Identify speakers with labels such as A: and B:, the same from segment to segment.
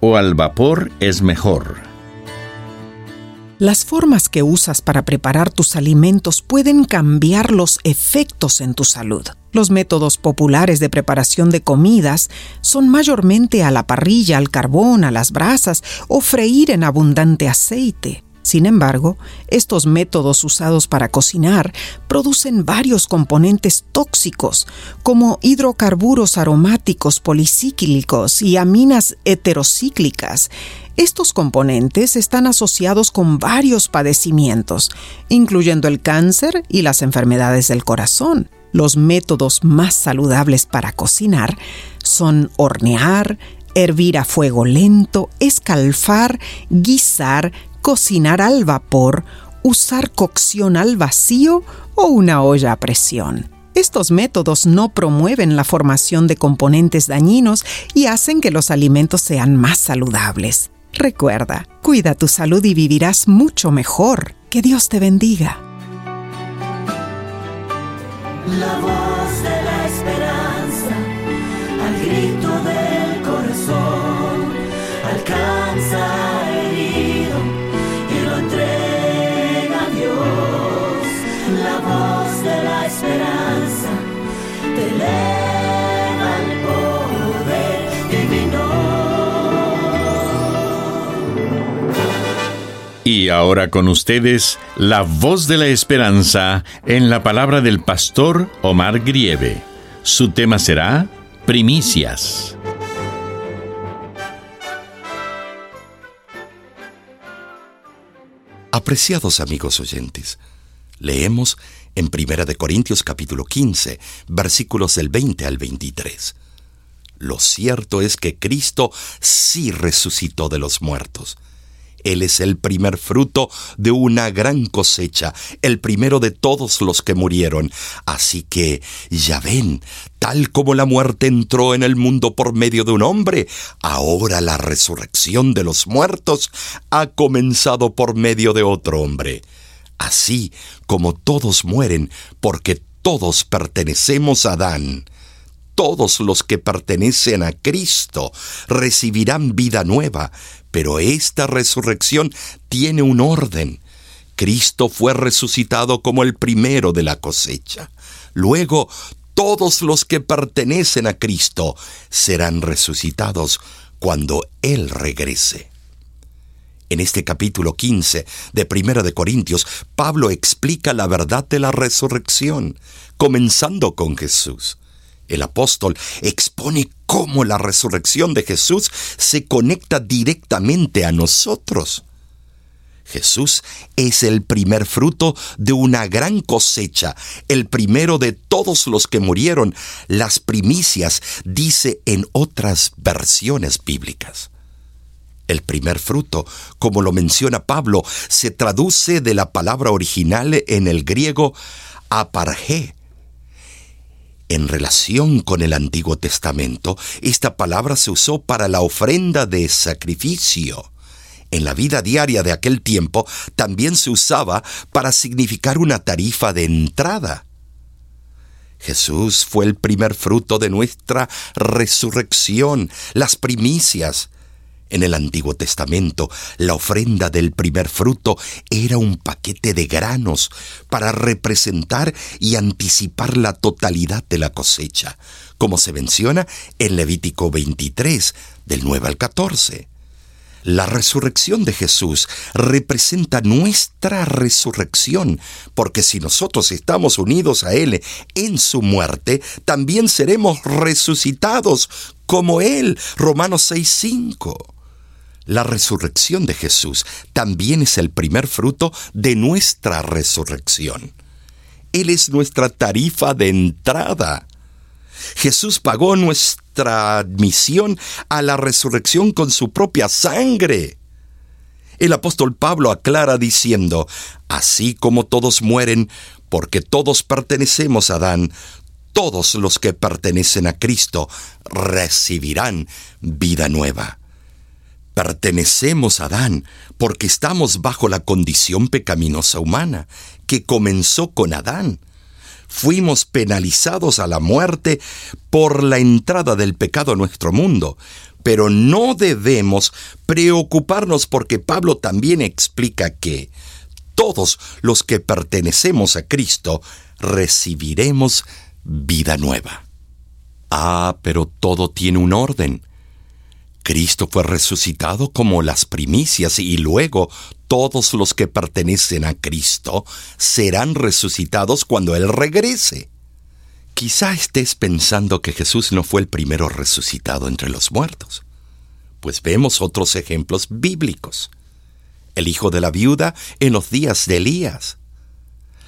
A: o al vapor es mejor.
B: Las formas que usas para preparar tus alimentos pueden cambiar los efectos en tu salud. Los métodos populares de preparación de comidas son mayormente a la parrilla, al carbón, a las brasas o freír en abundante aceite. Sin embargo, estos métodos usados para cocinar producen varios componentes tóxicos, como hidrocarburos aromáticos policíclicos y aminas heterocíclicas. Estos componentes están asociados con varios padecimientos, incluyendo el cáncer y las enfermedades del corazón. Los métodos más saludables para cocinar son hornear, hervir a fuego lento, escalfar, guisar, cocinar al vapor, usar cocción al vacío o una olla a presión. Estos métodos no promueven la formación de componentes dañinos y hacen que los alimentos sean más saludables. Recuerda, cuida tu salud y vivirás mucho mejor. Que Dios te bendiga.
C: La voz de la esperanza, al grito del esperanza te eleva el poder divino.
A: Y ahora con ustedes, la voz de la esperanza en la palabra del pastor Omar Grieve. Su tema será Primicias.
D: Apreciados amigos oyentes, leemos en Primera de Corintios capítulo 15, versículos del 20 al 23. Lo cierto es que Cristo sí resucitó de los muertos. Él es el primer fruto de una gran cosecha, el primero de todos los que murieron. Así que, ya ven, tal como la muerte entró en el mundo por medio de un hombre, ahora la resurrección de los muertos ha comenzado por medio de otro hombre. Así como todos mueren porque todos pertenecemos a Adán, todos los que pertenecen a Cristo recibirán vida nueva, pero esta resurrección tiene un orden. Cristo fue resucitado como el primero de la cosecha. Luego, todos los que pertenecen a Cristo serán resucitados cuando Él regrese. En este capítulo 15 de Primera de Corintios, Pablo explica la verdad de la resurrección, comenzando con Jesús. El apóstol expone cómo la resurrección de Jesús se conecta directamente a nosotros. Jesús es el primer fruto de una gran cosecha, el primero de todos los que murieron, las primicias, dice en otras versiones bíblicas. El primer fruto, como lo menciona Pablo, se traduce de la palabra original en el griego apargé. En relación con el Antiguo Testamento, esta palabra se usó para la ofrenda de sacrificio. En la vida diaria de aquel tiempo también se usaba para significar una tarifa de entrada. Jesús fue el primer fruto de nuestra resurrección, las primicias. En el Antiguo Testamento, la ofrenda del primer fruto era un paquete de granos para representar y anticipar la totalidad de la cosecha, como se menciona en Levítico 23, del 9 al 14. La resurrección de Jesús representa nuestra resurrección, porque si nosotros estamos unidos a Él en su muerte, también seremos resucitados como Él. Romanos 6:5. La resurrección de Jesús también es el primer fruto de nuestra resurrección. Él es nuestra tarifa de entrada. Jesús pagó nuestra admisión a la resurrección con su propia sangre. El apóstol Pablo aclara diciendo, así como todos mueren, porque todos pertenecemos a Adán, todos los que pertenecen a Cristo recibirán vida nueva. Pertenecemos a Adán porque estamos bajo la condición pecaminosa humana, que comenzó con Adán fuimos penalizados a la muerte por la entrada del pecado a nuestro mundo. Pero no debemos preocuparnos porque Pablo también explica que todos los que pertenecemos a Cristo recibiremos vida nueva. Ah, pero todo tiene un orden. Cristo fue resucitado como las primicias y luego todos los que pertenecen a Cristo serán resucitados cuando Él regrese. Quizá estés pensando que Jesús no fue el primero resucitado entre los muertos. Pues vemos otros ejemplos bíblicos. El hijo de la viuda en los días de Elías.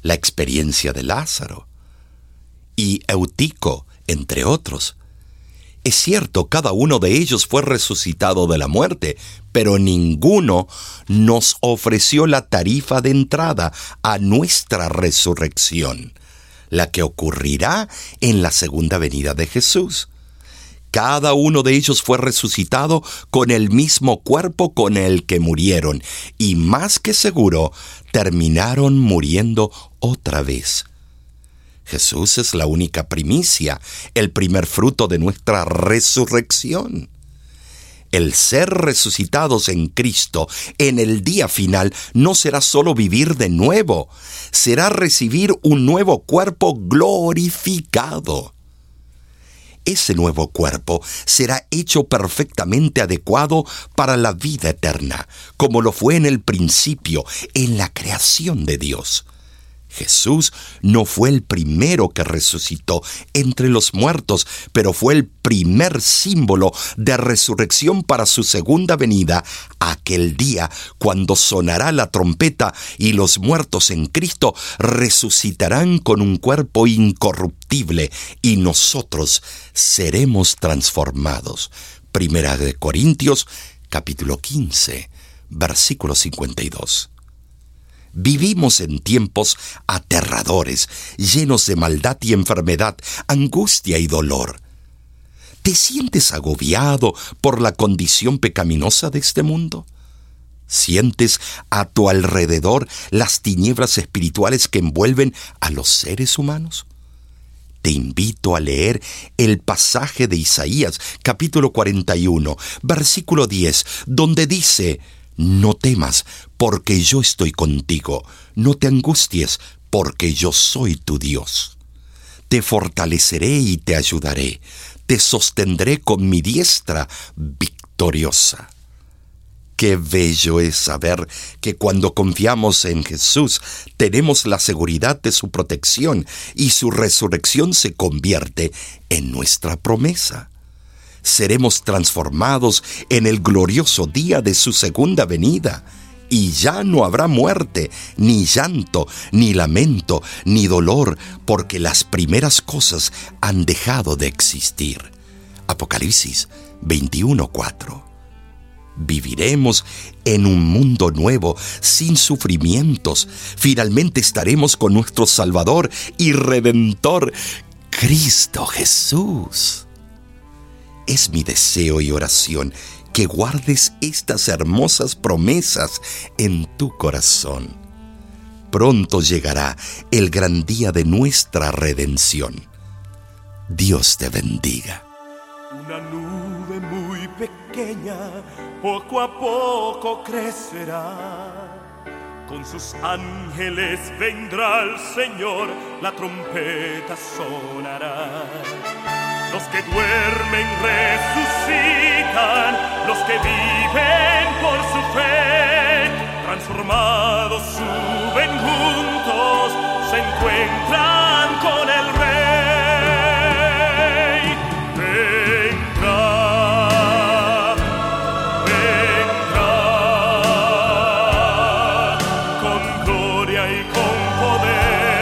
D: La experiencia de Lázaro. Y Eutico, entre otros. Es cierto, cada uno de ellos fue resucitado de la muerte, pero ninguno nos ofreció la tarifa de entrada a nuestra resurrección, la que ocurrirá en la segunda venida de Jesús. Cada uno de ellos fue resucitado con el mismo cuerpo con el que murieron, y más que seguro, terminaron muriendo otra vez. Jesús es la única primicia, el primer fruto de nuestra resurrección. El ser resucitados en Cristo en el día final no será solo vivir de nuevo, será recibir un nuevo cuerpo glorificado. Ese nuevo cuerpo será hecho perfectamente adecuado para la vida eterna, como lo fue en el principio, en la creación de Dios. Jesús no fue el primero que resucitó entre los muertos, pero fue el primer símbolo de resurrección para su segunda venida, aquel día cuando sonará la trompeta y los muertos en Cristo resucitarán con un cuerpo incorruptible y nosotros seremos transformados. Primera de Corintios capítulo 15, versículo 52. Vivimos en tiempos aterradores, llenos de maldad y enfermedad, angustia y dolor. ¿Te sientes agobiado por la condición pecaminosa de este mundo? ¿Sientes a tu alrededor las tinieblas espirituales que envuelven a los seres humanos? Te invito a leer el pasaje de Isaías capítulo 41, versículo 10, donde dice, no temas, porque yo estoy contigo. No te angusties, porque yo soy tu Dios. Te fortaleceré y te ayudaré. Te sostendré con mi diestra victoriosa. Qué bello es saber que cuando confiamos en Jesús tenemos la seguridad de su protección y su resurrección se convierte en nuestra promesa seremos transformados en el glorioso día de su segunda venida. Y ya no habrá muerte, ni llanto, ni lamento, ni dolor, porque las primeras cosas han dejado de existir. Apocalipsis 21:4 Viviremos en un mundo nuevo, sin sufrimientos. Finalmente estaremos con nuestro Salvador y Redentor, Cristo Jesús. Es mi deseo y oración que guardes estas hermosas promesas en tu corazón. Pronto llegará el gran día de nuestra redención. Dios te bendiga.
E: Una nube muy pequeña poco a poco crecerá. Con sus ángeles vendrá el Señor, la trompeta sonará. Los que duermen resucitan, los que viven por su fe, transformados suben juntos, se encuentran con el Rey. Vendrá, vendrá, con gloria y con poder,